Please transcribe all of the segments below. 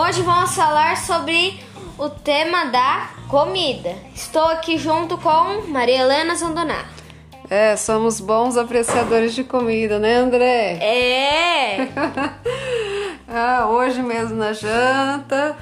Hoje vamos falar sobre o tema da comida. Estou aqui junto com Maria Helena Zandonato. É, somos bons apreciadores de comida, né, André? É! ah, hoje mesmo na janta,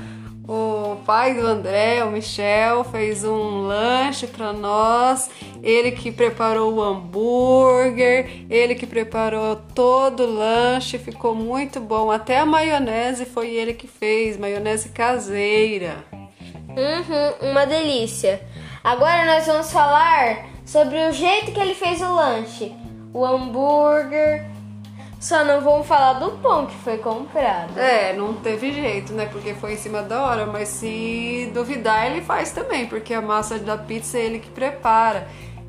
pai do André, o Michel, fez um lanche para nós. Ele que preparou o hambúrguer, ele que preparou todo o lanche, ficou muito bom. Até a maionese foi ele que fez, maionese caseira. Uhum, uma delícia. Agora nós vamos falar sobre o jeito que ele fez o lanche. O hambúrguer, só não vamos falar do pão que foi comprado. É, não teve jeito, né? Porque foi em cima da hora, mas se duvidar, ele faz também, porque a massa da pizza é ele que prepara.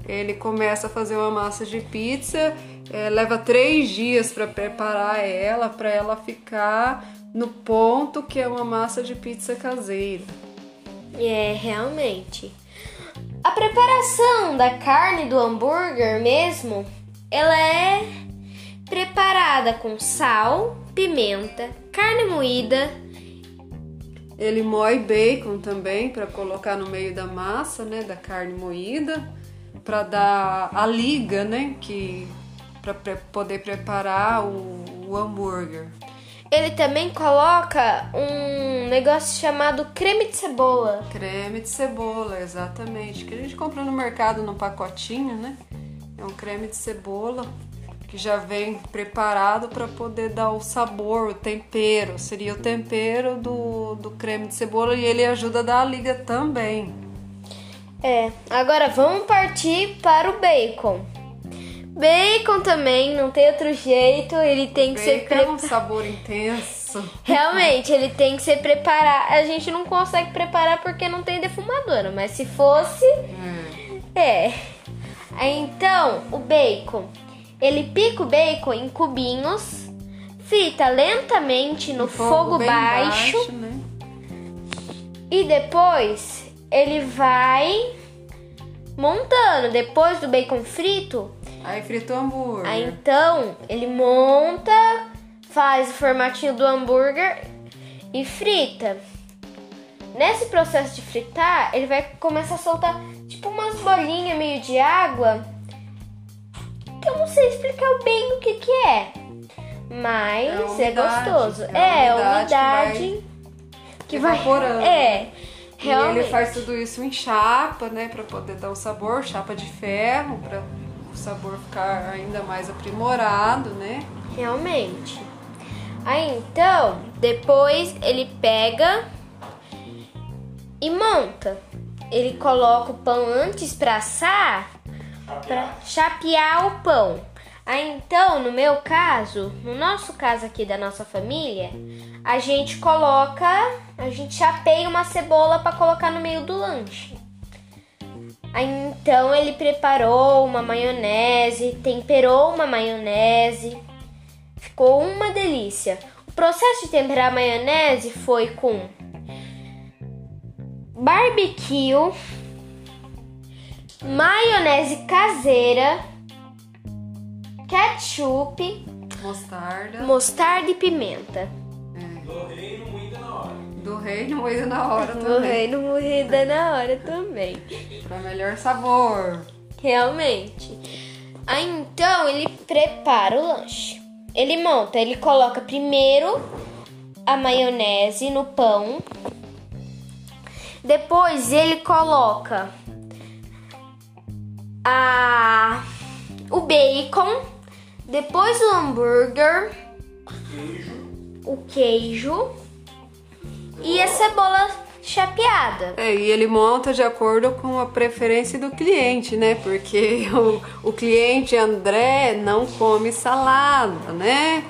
Ele começa a fazer uma massa de pizza, é, leva três dias para preparar ela, para ela ficar no ponto que é uma massa de pizza caseira. É, realmente. A preparação da carne do hambúrguer mesmo, ela é preparada com sal, pimenta, carne moída. Ele moe bacon também para colocar no meio da massa, né, da carne moída, para dar a liga, né, que para poder preparar o, o hambúrguer. Ele também coloca um negócio chamado creme de cebola. Creme de cebola, exatamente. Que a gente compra no mercado no pacotinho, né? É um creme de cebola que já vem preparado para poder dar o sabor, o tempero. Seria o tempero do, do creme de cebola e ele ajuda a dar a liga também. É, agora vamos partir para o bacon. Bacon também, não tem outro jeito, ele tem que bacon ser preparado. É um sabor intenso. Realmente, ele tem que ser preparado. A gente não consegue preparar porque não tem defumadora, mas se fosse. É. é. Então, o bacon ele pica o bacon em cubinhos, frita lentamente no fogo, fogo baixo, baixo né? e depois ele vai montando. Depois do bacon frito, aí frita o hambúrguer. Aí então ele monta, faz o formatinho do hambúrguer e frita. Nesse processo de fritar, ele vai começar a soltar tipo umas bolinhas meio de água que eu não sei explicar bem o que, que é. Mas é, umidade, é gostoso. É, é umidade, que vai, evaporando. É. Realmente. E ele faz tudo isso em chapa, né, para poder dar o sabor, chapa de ferro, para o sabor ficar ainda mais aprimorado, né? Realmente. Aí então, depois ele pega e monta. Ele coloca o pão antes para assar para chapear o pão. Aí então, no meu caso, no nosso caso aqui da nossa família, a gente coloca, a gente chapeia uma cebola para colocar no meio do lanche. Aí então ele preparou uma maionese, temperou uma maionese, ficou uma delícia. O processo de temperar a maionese foi com barbecue, maionese caseira, ketchup, mostarda, mostarda e pimenta. É. Do reino moída na hora. Do reino moída na hora também. Do reino moída na hora também. Para melhor sabor. Realmente. Aí então ele prepara o lanche. Ele monta, ele coloca primeiro a maionese no pão. Depois ele coloca a o bacon, depois o hambúrguer, queijo. o queijo e a cebola chapeada. É, e ele monta de acordo com a preferência do cliente, né? Porque o, o cliente André não come salada, né?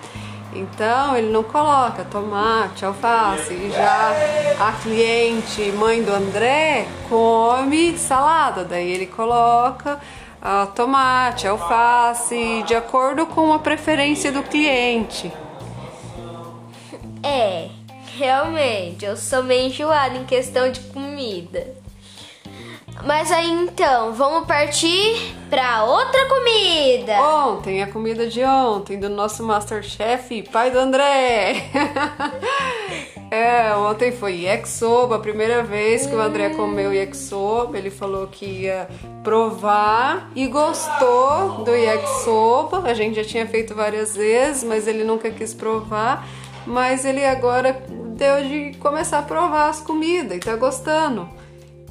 Então ele não coloca tomate, alface. E já a cliente, mãe do André, come salada. Daí ele coloca uh, tomate, alface, de acordo com a preferência do cliente. É, realmente, eu sou meio enjoada em questão de comida. Mas aí então, vamos partir pra outra comida. Ontem, a comida de ontem, do nosso Masterchef, pai do André. é, ontem foi yakisoba, a primeira vez que o André comeu yakisoba. Ele falou que ia provar e gostou do yakisoba. A gente já tinha feito várias vezes, mas ele nunca quis provar. Mas ele agora deu de começar a provar as comidas e tá gostando.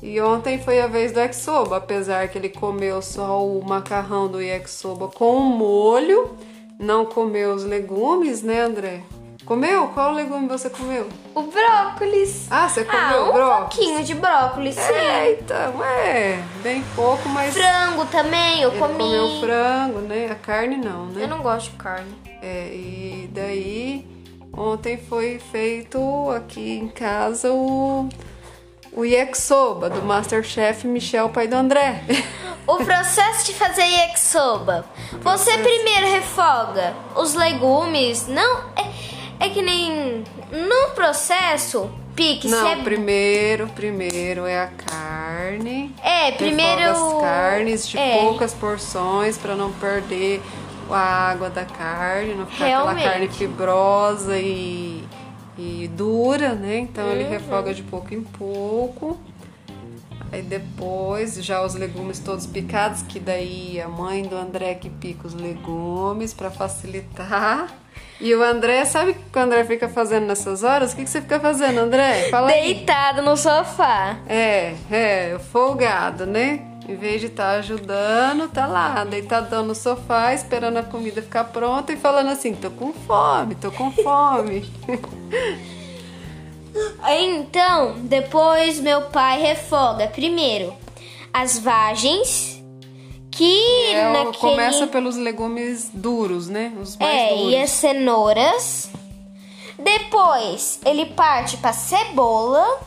E ontem foi a vez do yakisoba, apesar que ele comeu só o macarrão do yakisoba com molho, não comeu os legumes, né, André? Comeu? Qual legume você comeu? O brócolis. Ah, você comeu ah, um brócolis? pouquinho de brócolis, sim. É, então, é, bem pouco, mas Frango também, eu ele comi. comeu frango, né? A carne não, né? Eu não gosto de carne. É, e daí ontem foi feito aqui em casa o o yakisoba do Masterchef Michel pai do André. O processo de fazer yakisoba. Você primeiro refoga os legumes. Não é, é que nem no processo pique. Não, cê- primeiro, primeiro é a carne. É, primeiro as carnes de é. poucas porções para não perder a água da carne, não ficar Realmente. aquela carne fibrosa e, e dura, né? Então Uhum. ele refoga de pouco em pouco. Aí depois já os legumes todos picados, que daí a mãe do André que pica os legumes para facilitar. E o André, sabe o que o André fica fazendo nessas horas? O que, que você fica fazendo, André? Fala aí. deitado no sofá. É, é, folgado, né? Em vez de estar ajudando, tá lá, deitadão no sofá, esperando a comida ficar pronta e falando assim: tô com fome, tô com fome. Então, depois meu pai refoga primeiro as vagens que É, o- naquele Começa pelos legumes duros, né? Os mais É, duros. e as cenouras. Depois ele parte pra cebola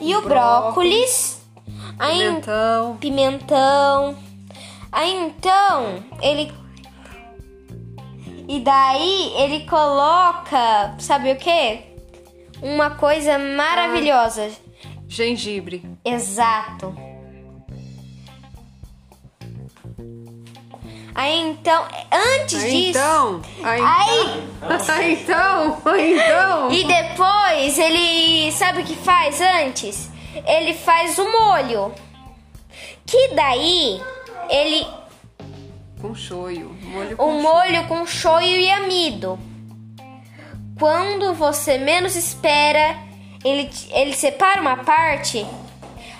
e o brócolis. Aí Pimentão. pimentão. Aí então ele e daí ele coloca, sabe o que? Uma coisa maravilhosa. Gengibre. Exato. Aí então, antes Aí, disso, então. Aí, aí aí então. Aí então. E depois ele sabe o que faz antes? Ele faz o molho. Que daí ele Com shoyu. Molho com o shoyu. molho com shoyu e amido. Quando você menos espera, ele ele separa uma parte.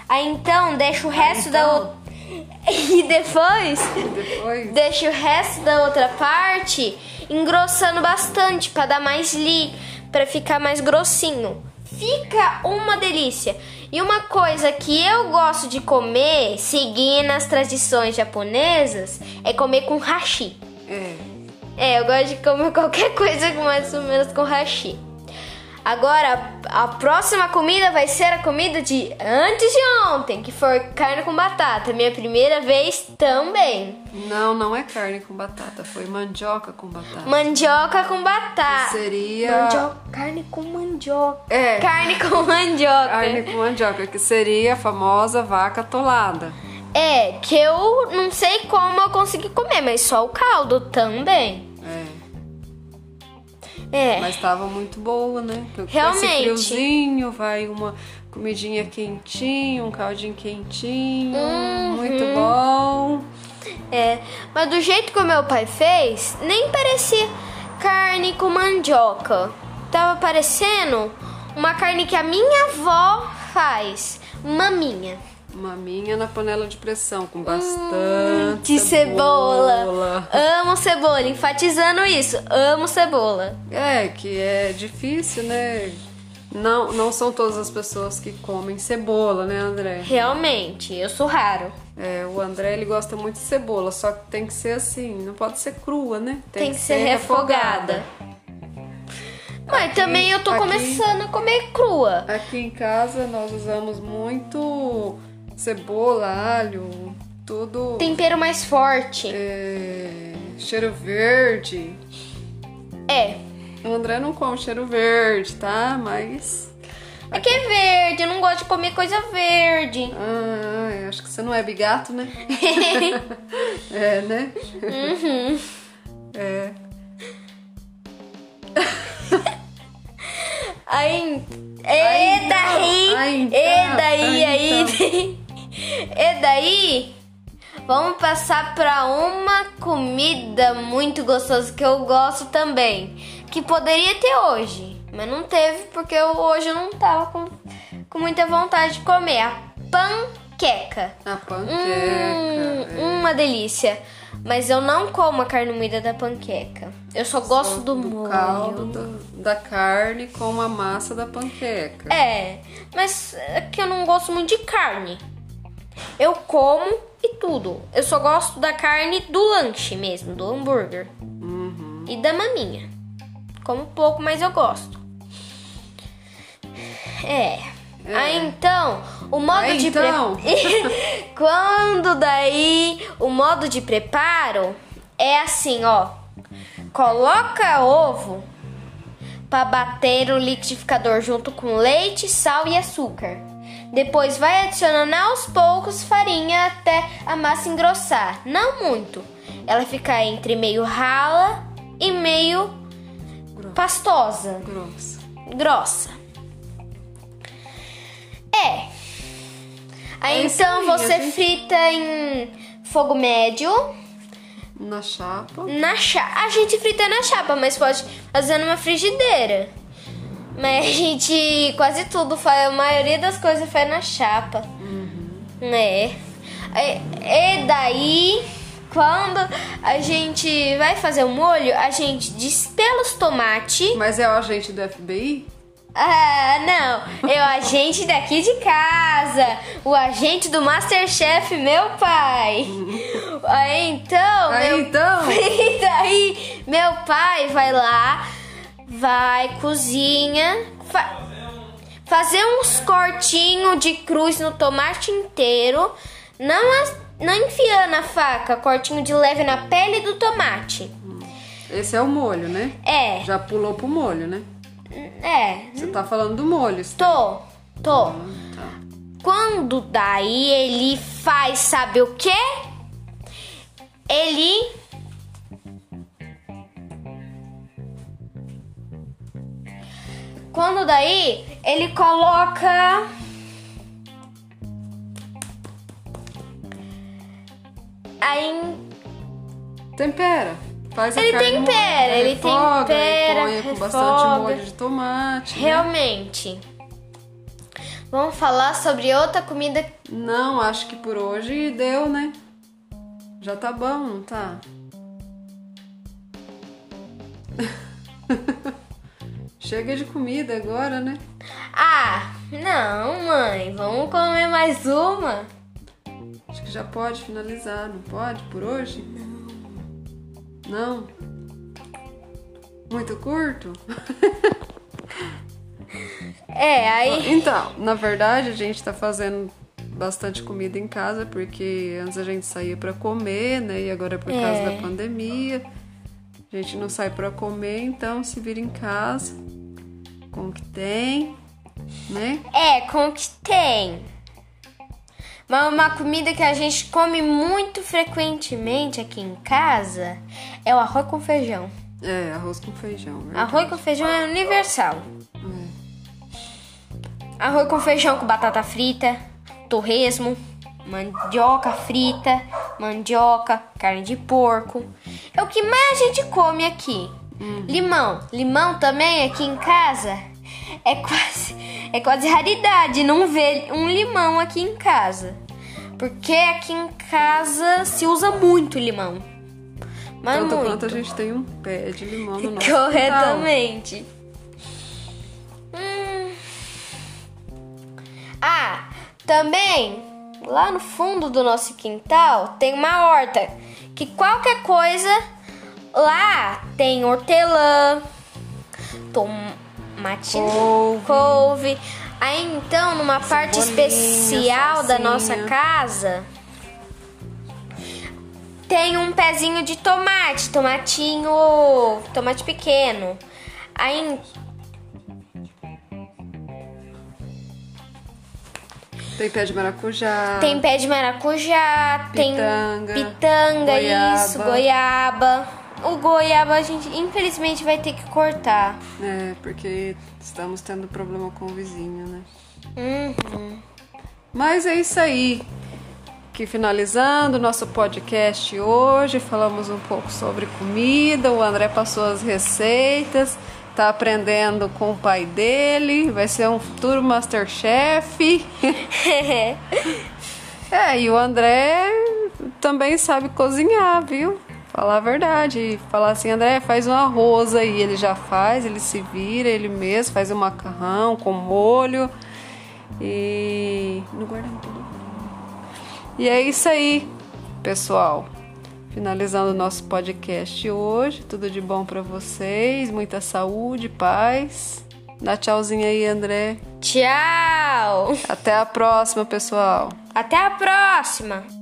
Aí então deixa o resto da então. outra e depois Depois. deixa o resto da outra parte engrossando bastante para dar mais li, para ficar mais grossinho. Fica uma delícia. E uma coisa que eu gosto de comer, seguindo as tradições japonesas, é comer com hashi. É. É, eu gosto de comer qualquer coisa mais ou menos com hashi. Agora, a próxima comida vai ser a comida de antes de ontem, que foi carne com batata. Minha primeira vez também. Não, não é carne com batata. Foi mandioca com batata. Mandioca com batata. Seria. Mandioca, carne com mandioca. É. Carne com mandioca. Carne com mandioca, que seria a famosa vaca atolada. É, que eu não sei como eu consegui comer, mas só o caldo também. É. Mas tava muito boa, né? Porque Realmente. Esse friozinho, vai uma comidinha quentinha, um caldinho quentinho. Uhum. Muito bom. É, mas do jeito que o meu pai fez, nem parecia carne com mandioca. Tava parecendo uma carne que a minha avó faz, maminha. Maminha na panela de pressão, com bastante Hum, De cebola. Amo cebola, enfatizando isso. Amo cebola. É, que é difícil, né? Não, não são todas as pessoas que comem cebola, né, André? Realmente, eu sou raro. É, o André ele gosta muito de cebola, só que tem que ser assim, não pode ser crua, né? Tem, que, ser refogada. Mas também eu tô aqui- começando a comer crua. Aqui em casa nós usamos muito cebola, alho, tudo Tempero mais forte. é, cheiro verde. É. O André não come cheiro verde, tá? Mas É que é verde, eu não gosto de comer coisa verde. Ah, eu acho que você não é bigato, né? é, né? Uhum. É. Aí. Aí E então, daí? aí então, E daí, aí aí. Vamos passar pra uma comida muito gostosa que eu gosto também. Que poderia ter hoje, mas não teve porque eu hoje eu não tava com, com muita vontade de comer. A panqueca. A panqueca. Hum, é. Uma delícia. Mas eu não como a carne moída da panqueca. Eu só gosto do, molho. caldo do- da carne com a massa da panqueca. É, mas é que eu não gosto muito de carne. Eu como e tudo. Eu só gosto da carne do lanche mesmo, do hambúrguer. Uhum. E da maminha. Como pouco, mas eu gosto. É. Aí então, o modo Aí, de então. pre- Quando daí o modo de preparo é assim, ó. Coloca ovo para bater o liquidificador junto com leite, sal e açúcar. Depois vai adicionando aos poucos farinha até a massa engrossar. Não muito. Ela ficar entre meio rala e meio pastosa, Grossa. grossa. É. Aí É então você gente- frita em fogo médio Na chapa. na chapa. A gente frita na chapa, mas pode fazer numa frigideira. Mas a gente quase tudo faz, a maioria das coisas faz na chapa. Né? E, e daí, quando a gente vai fazer o molho, a gente despela os tomates. Mas é o agente do FBI? Ah, não. É o agente daqui de casa. O agente do Masterchef, meu pai. Aí então. Aí, meu... então? E daí, meu pai vai lá, vai, cozinha, fa- fazer uns cortinhos de cruz no tomate inteiro. Não, as- não enfiando a faca, cortinho de leve na pele do tomate. Esse é o molho, né? É, Já pulou pro molho, né? é. Você tá falando do molho. você- Tô, tô. Tá. Quando daí ele faz, sabe o quê? Ele Quando daí ele coloca aí Tempera. Faz a Ele carne tempera, ele refoga, tempera, e põe com bastante molho de tomate. né? realmente Vamos falar sobre outra comida Não, acho que por hoje deu, né? Já tá bom, tá? Chega de comida agora, né? Ah, não, mãe, vamos comer mais uma. Acho que já pode finalizar, não pode por hoje? Não. Muito curto? É, aí. Então, na verdade, a gente tá fazendo bastante comida em casa porque antes a gente saía pra comer, né? E agora por causa É. da pandemia, a gente não sai pra comer, então se vira em casa com o que tem, né? É, com o que tem. Mas uma comida que a gente come muito frequentemente aqui em casa é o arroz com feijão. É, arroz com feijão. verdade. Arroz com feijão é universal. É. Arroz com feijão com batata frita, torresmo, mandioca frita, mandioca, carne de porco. É o que mais a gente come aqui. Limão. Limão também aqui em casa é quase, é quase raridade não ver um limão aqui em casa. Porque aqui em casa se usa muito limão. Mas Tanto muito. quanto a gente tem um pé de limão no nosso. Corretamente. Hum. Ah, também lá no fundo do nosso quintal tem uma horta que qualquer coisa lá tem hortelã, tomate, Couve. couve. Aí então, numa parte especial da nossa salsinha. casa, tem um pezinho de tomate, tomatinho, tomate pequeno. Aí Tem pé de maracujá. Tem pé de maracujá, Pitanga, tem pitanga, goiaba. isso, goiaba. O goiaba a gente infelizmente vai ter que cortar. É, porque estamos tendo problema com o vizinho, né? Uhum. Mas é isso aí. Que finalizando o nosso podcast hoje, falamos um pouco sobre comida. O André passou as receitas, tá aprendendo com o pai dele, vai ser um futuro Masterchef. é, e o André também sabe cozinhar, viu? Falar a verdade. Falar assim, André, faz um arroz aí. Ele já faz, ele se vira, ele mesmo faz um macarrão com molho. E. No guardanapo tudo. E é isso aí, pessoal. Finalizando o nosso podcast hoje. Tudo de bom para vocês. Muita saúde, paz. Dá tchauzinho aí, André. Tchau! Até a próxima, pessoal. Até a próxima!